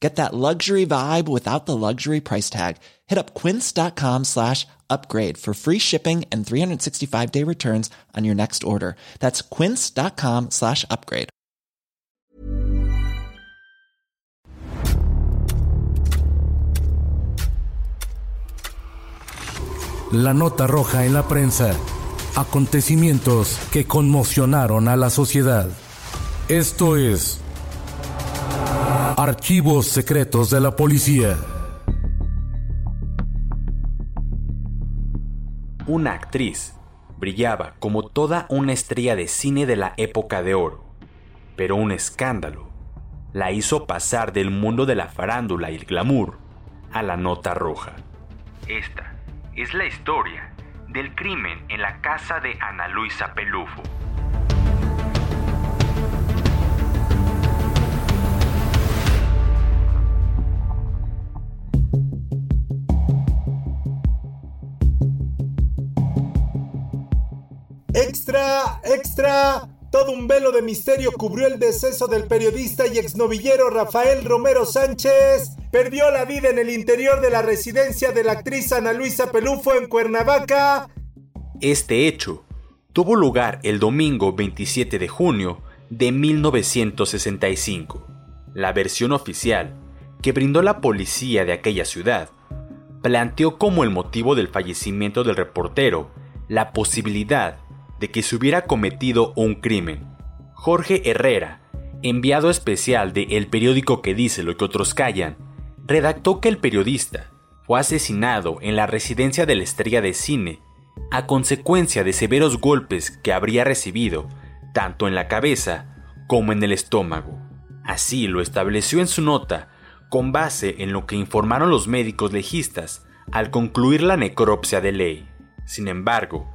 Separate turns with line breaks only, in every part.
Get that luxury vibe without the luxury price tag. Hit up quince.com slash upgrade for free shipping and 365 day returns on your next order. That's quince.com slash upgrade.
La nota roja en la prensa. Acontecimientos que conmocionaron a la sociedad. Esto es Archivos Secretos de la Policía.
Una actriz brillaba como toda una estrella de cine de la época de oro, pero un escándalo la hizo pasar del mundo de la farándula y el glamour a la nota roja. Esta es la historia del crimen en la casa de Ana Luisa Pelufo.
¡Extra! ¡Extra! Todo un velo de misterio cubrió el deceso del periodista y exnovillero Rafael Romero Sánchez. Perdió la vida en el interior de la residencia de la actriz Ana Luisa Pelufo en Cuernavaca.
Este hecho tuvo lugar el domingo 27 de junio de 1965. La versión oficial que brindó la policía de aquella ciudad planteó como el motivo del fallecimiento del reportero la posibilidad de que se hubiera cometido un crimen. Jorge Herrera, enviado especial de El periódico que dice lo que otros callan, redactó que el periodista fue asesinado en la residencia de la estrella de cine a consecuencia de severos golpes que habría recibido tanto en la cabeza como en el estómago. Así lo estableció en su nota con base en lo que informaron los médicos legistas al concluir la necropsia de ley. Sin embargo,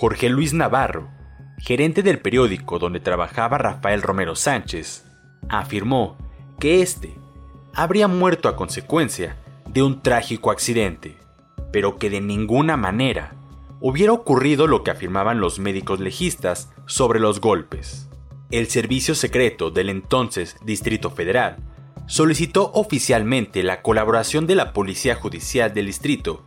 Jorge Luis Navarro, gerente del periódico donde trabajaba Rafael Romero Sánchez, afirmó que éste habría muerto a consecuencia de un trágico accidente, pero que de ninguna manera hubiera ocurrido lo que afirmaban los médicos legistas sobre los golpes. El servicio secreto del entonces Distrito Federal solicitó oficialmente la colaboración de la Policía Judicial del Distrito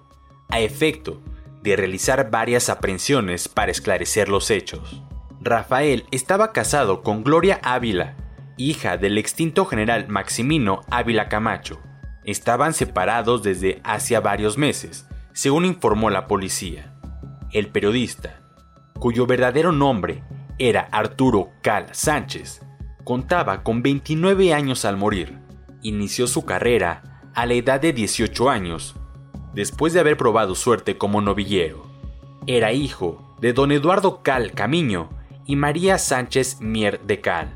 a efecto de realizar varias aprehensiones para esclarecer los hechos. Rafael estaba casado con Gloria Ávila, hija del extinto general Maximino Ávila Camacho. Estaban separados desde hacía varios meses, según informó la policía. El periodista, cuyo verdadero nombre era Arturo Cal Sánchez, contaba con 29 años al morir. Inició su carrera a la edad de 18 años después de haber probado suerte como novillero. Era hijo de don Eduardo Cal Camiño y María Sánchez Mier de Cal.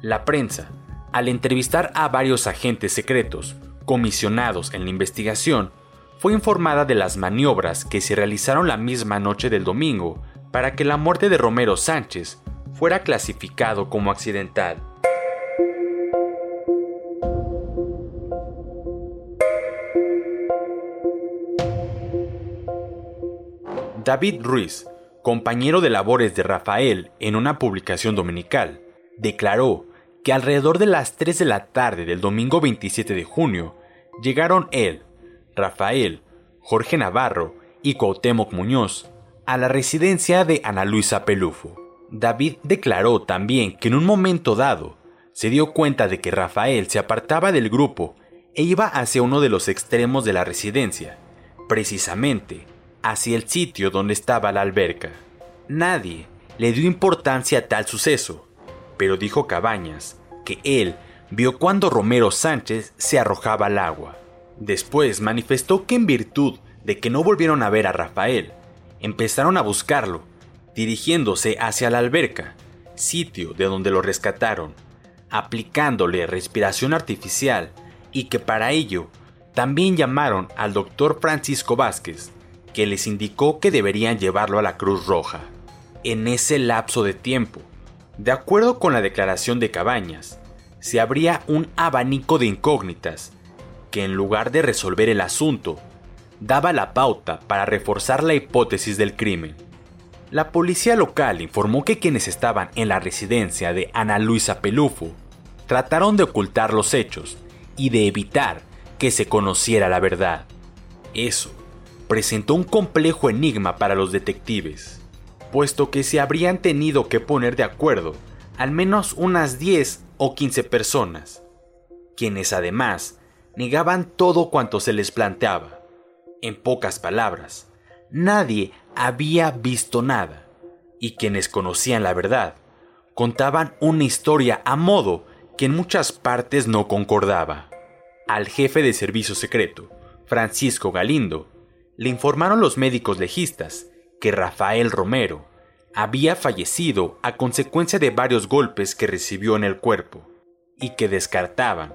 La prensa, al entrevistar a varios agentes secretos comisionados en la investigación, fue informada de las maniobras que se realizaron la misma noche del domingo para que la muerte de Romero Sánchez fuera clasificado como accidental. David Ruiz, compañero de labores de Rafael en una publicación dominical, declaró que alrededor de las 3 de la tarde del domingo 27 de junio llegaron él, Rafael, Jorge Navarro y Cuauhtémoc Muñoz a la residencia de Ana Luisa Pelufo. David declaró también que en un momento dado se dio cuenta de que Rafael se apartaba del grupo e iba hacia uno de los extremos de la residencia, precisamente hacia el sitio donde estaba la alberca. Nadie le dio importancia a tal suceso, pero dijo Cabañas que él vio cuando Romero Sánchez se arrojaba al agua. Después manifestó que en virtud de que no volvieron a ver a Rafael, empezaron a buscarlo, dirigiéndose hacia la alberca, sitio de donde lo rescataron, aplicándole respiración artificial y que para ello también llamaron al doctor Francisco Vázquez, que les indicó que deberían llevarlo a la Cruz Roja. En ese lapso de tiempo, de acuerdo con la declaración de Cabañas, se abría un abanico de incógnitas que en lugar de resolver el asunto, daba la pauta para reforzar la hipótesis del crimen. La policía local informó que quienes estaban en la residencia de Ana Luisa Pelufo trataron de ocultar los hechos y de evitar que se conociera la verdad. Eso presentó un complejo enigma para los detectives, puesto que se habrían tenido que poner de acuerdo al menos unas 10 o 15 personas, quienes además negaban todo cuanto se les planteaba. En pocas palabras, nadie había visto nada, y quienes conocían la verdad contaban una historia a modo que en muchas partes no concordaba. Al jefe de servicio secreto, Francisco Galindo, le informaron los médicos legistas que Rafael Romero había fallecido a consecuencia de varios golpes que recibió en el cuerpo y que descartaban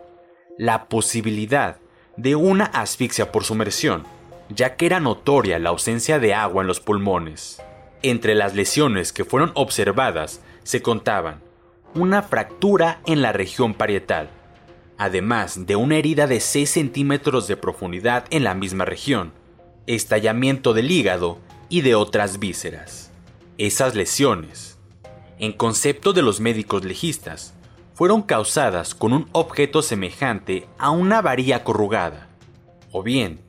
la posibilidad de una asfixia por sumersión, ya que era notoria la ausencia de agua en los pulmones. Entre las lesiones que fueron observadas se contaban una fractura en la región parietal, además de una herida de 6 centímetros de profundidad en la misma región, estallamiento del hígado y de otras vísceras. Esas lesiones, en concepto de los médicos legistas, fueron causadas con un objeto semejante a una varilla corrugada, o bien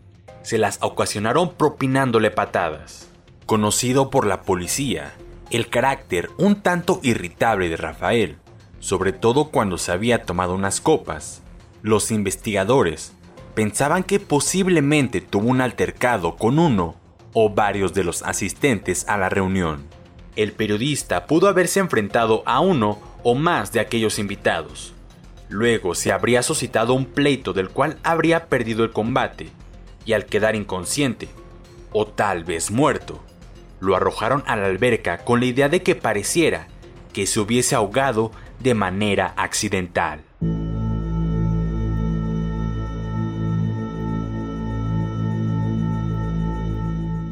se las ocasionaron propinándole patadas. Conocido por la policía, el carácter un tanto irritable de Rafael, sobre todo cuando se había tomado unas copas, los investigadores pensaban que posiblemente tuvo un altercado con uno o varios de los asistentes a la reunión. El periodista pudo haberse enfrentado a uno o más de aquellos invitados. Luego se habría suscitado un pleito del cual habría perdido el combate, y al quedar inconsciente, o tal vez muerto, lo arrojaron a la alberca con la idea de que pareciera que se hubiese ahogado de manera accidental.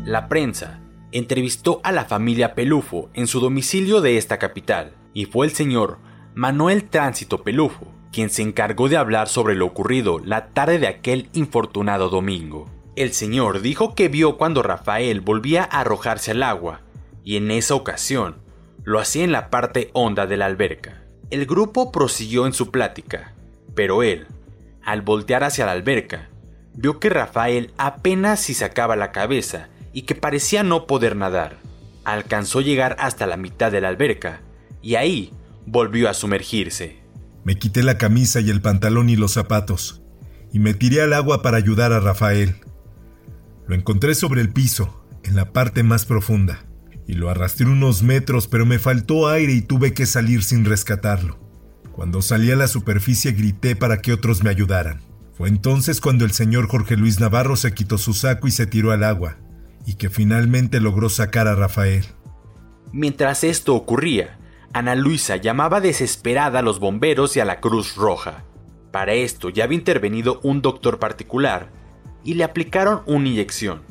La prensa entrevistó a la familia Pelufo en su domicilio de esta capital, y fue el señor Manuel Tránsito Pelufo quien se encargó de hablar sobre lo ocurrido la tarde de aquel infortunado domingo. El señor dijo que vio cuando Rafael volvía a arrojarse al agua, y en esa ocasión lo hacía en la parte honda de la alberca. El grupo prosiguió en su plática, pero él, al voltear hacia la alberca, vio que Rafael apenas si sacaba la cabeza y que parecía no poder nadar. Alcanzó llegar hasta la mitad de la alberca y ahí volvió a sumergirse.
Me quité la camisa y el pantalón y los zapatos y me tiré al agua para ayudar a Rafael. Lo encontré sobre el piso, en la parte más profunda, y lo arrastré unos metros, pero me faltó aire y tuve que salir sin rescatarlo. Cuando salí a la superficie grité para que otros me ayudaran. Fue entonces cuando el señor Jorge Luis Navarro se quitó su saco y se tiró al agua, y que finalmente logró sacar a Rafael.
Mientras esto ocurría, Ana Luisa llamaba desesperada a los bomberos y a la Cruz Roja. Para esto ya había intervenido un doctor particular y le aplicaron una inyección.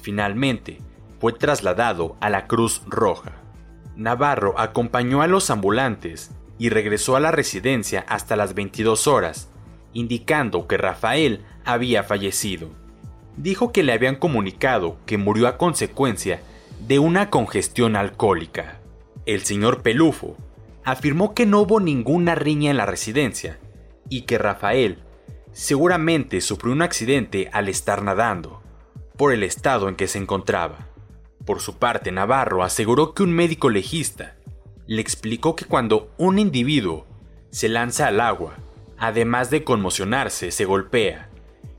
Finalmente, fue trasladado a la Cruz Roja. Navarro acompañó a los ambulantes y regresó a la residencia hasta las 22 horas, indicando que Rafael había fallecido. Dijo que le habían comunicado que murió a consecuencia de una congestión alcohólica. El señor Pelufo afirmó que no hubo ninguna riña en la residencia y que Rafael seguramente sufrió un accidente al estar nadando, por el estado en que se encontraba. Por su parte, Navarro aseguró que un médico legista le explicó que cuando un individuo se lanza al agua, además de conmocionarse, se golpea.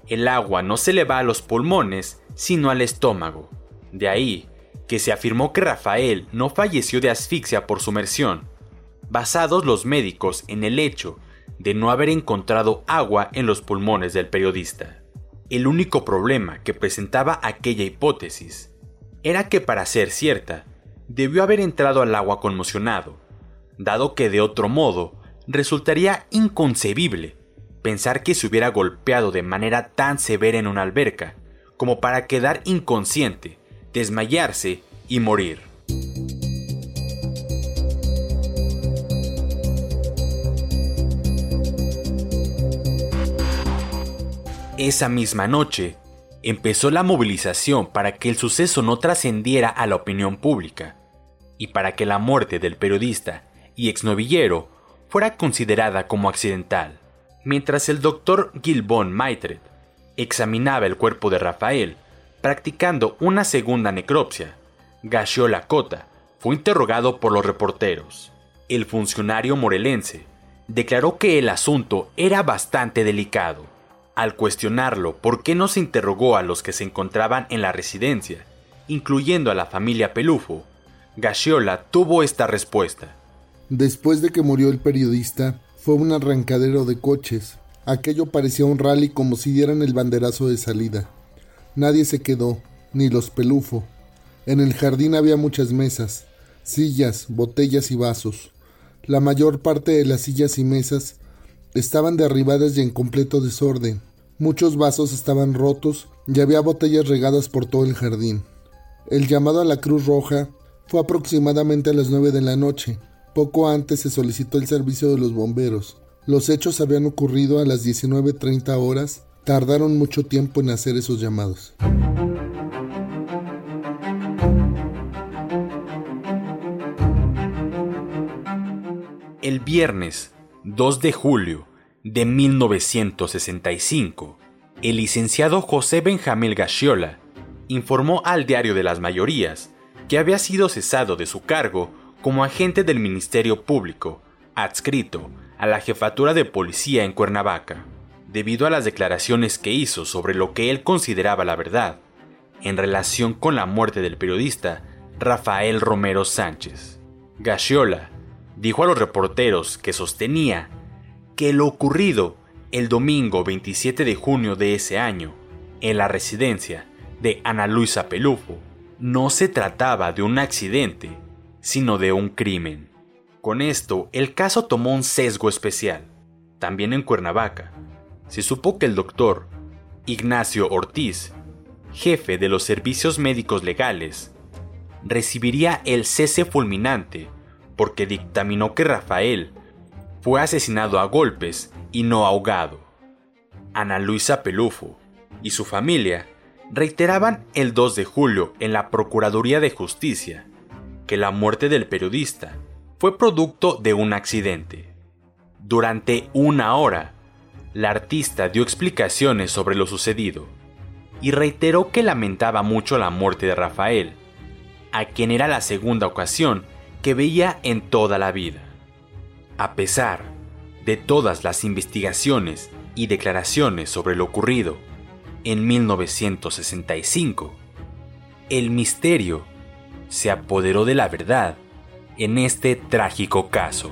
El agua no se le va a los pulmones, sino al estómago. De ahí que se afirmó que Rafael no falleció de asfixia por sumersión, basados los médicos en el hecho de no haber encontrado agua en los pulmones del periodista. El único problema que presentaba aquella hipótesis era que para ser cierta, debió haber entrado al agua conmocionado, dado que de otro modo resultaría inconcebible pensar que se hubiera golpeado de manera tan severa en una alberca como para quedar inconsciente, desmayarse y morir. Esa misma noche, empezó la movilización para que el suceso no trascendiera a la opinión pública y para que la muerte del periodista y exnovillero fuera considerada como accidental. Mientras el doctor Gilbon Maitred examinaba el cuerpo de Rafael, practicando una segunda necropsia, Gashiola Cota fue interrogado por los reporteros. El funcionario morelense declaró que el asunto era bastante delicado. Al cuestionarlo por qué no se interrogó a los que se encontraban en la residencia, incluyendo a la familia Pelufo, Gashiola tuvo esta respuesta.
Después de que murió el periodista, fue un arrancadero de coches. Aquello parecía un rally como si dieran el banderazo de salida. Nadie se quedó, ni los pelufo. En el jardín había muchas mesas, sillas, botellas y vasos. La mayor parte de las sillas y mesas estaban derribadas y en completo desorden. Muchos vasos estaban rotos y había botellas regadas por todo el jardín. El llamado a la Cruz Roja fue aproximadamente a las nueve de la noche. Poco antes se solicitó el servicio de los bomberos. Los hechos habían ocurrido a las 19.30 horas. Tardaron mucho tiempo en hacer esos llamados.
El viernes 2 de julio de 1965, el licenciado José Benjamín Gashiola informó al Diario de las Mayorías que había sido cesado de su cargo como agente del Ministerio Público, adscrito a la jefatura de policía en Cuernavaca, debido a las declaraciones que hizo sobre lo que él consideraba la verdad, en relación con la muerte del periodista Rafael Romero Sánchez. Gashiola dijo a los reporteros que sostenía que lo ocurrido el domingo 27 de junio de ese año, en la residencia de Ana Luisa Pelufo, no se trataba de un accidente, sino de un crimen. Con esto, el caso tomó un sesgo especial. También en Cuernavaca, se supo que el doctor Ignacio Ortiz, jefe de los servicios médicos legales, recibiría el cese fulminante porque dictaminó que Rafael fue asesinado a golpes y no ahogado. Ana Luisa Pelufo y su familia reiteraban el 2 de julio en la Procuraduría de Justicia que la muerte del periodista fue producto de un accidente. Durante una hora, la artista dio explicaciones sobre lo sucedido y reiteró que lamentaba mucho la muerte de Rafael, a quien era la segunda ocasión que veía en toda la vida. A pesar de todas las investigaciones y declaraciones sobre lo ocurrido en 1965, el misterio se apoderó de la verdad en este trágico caso.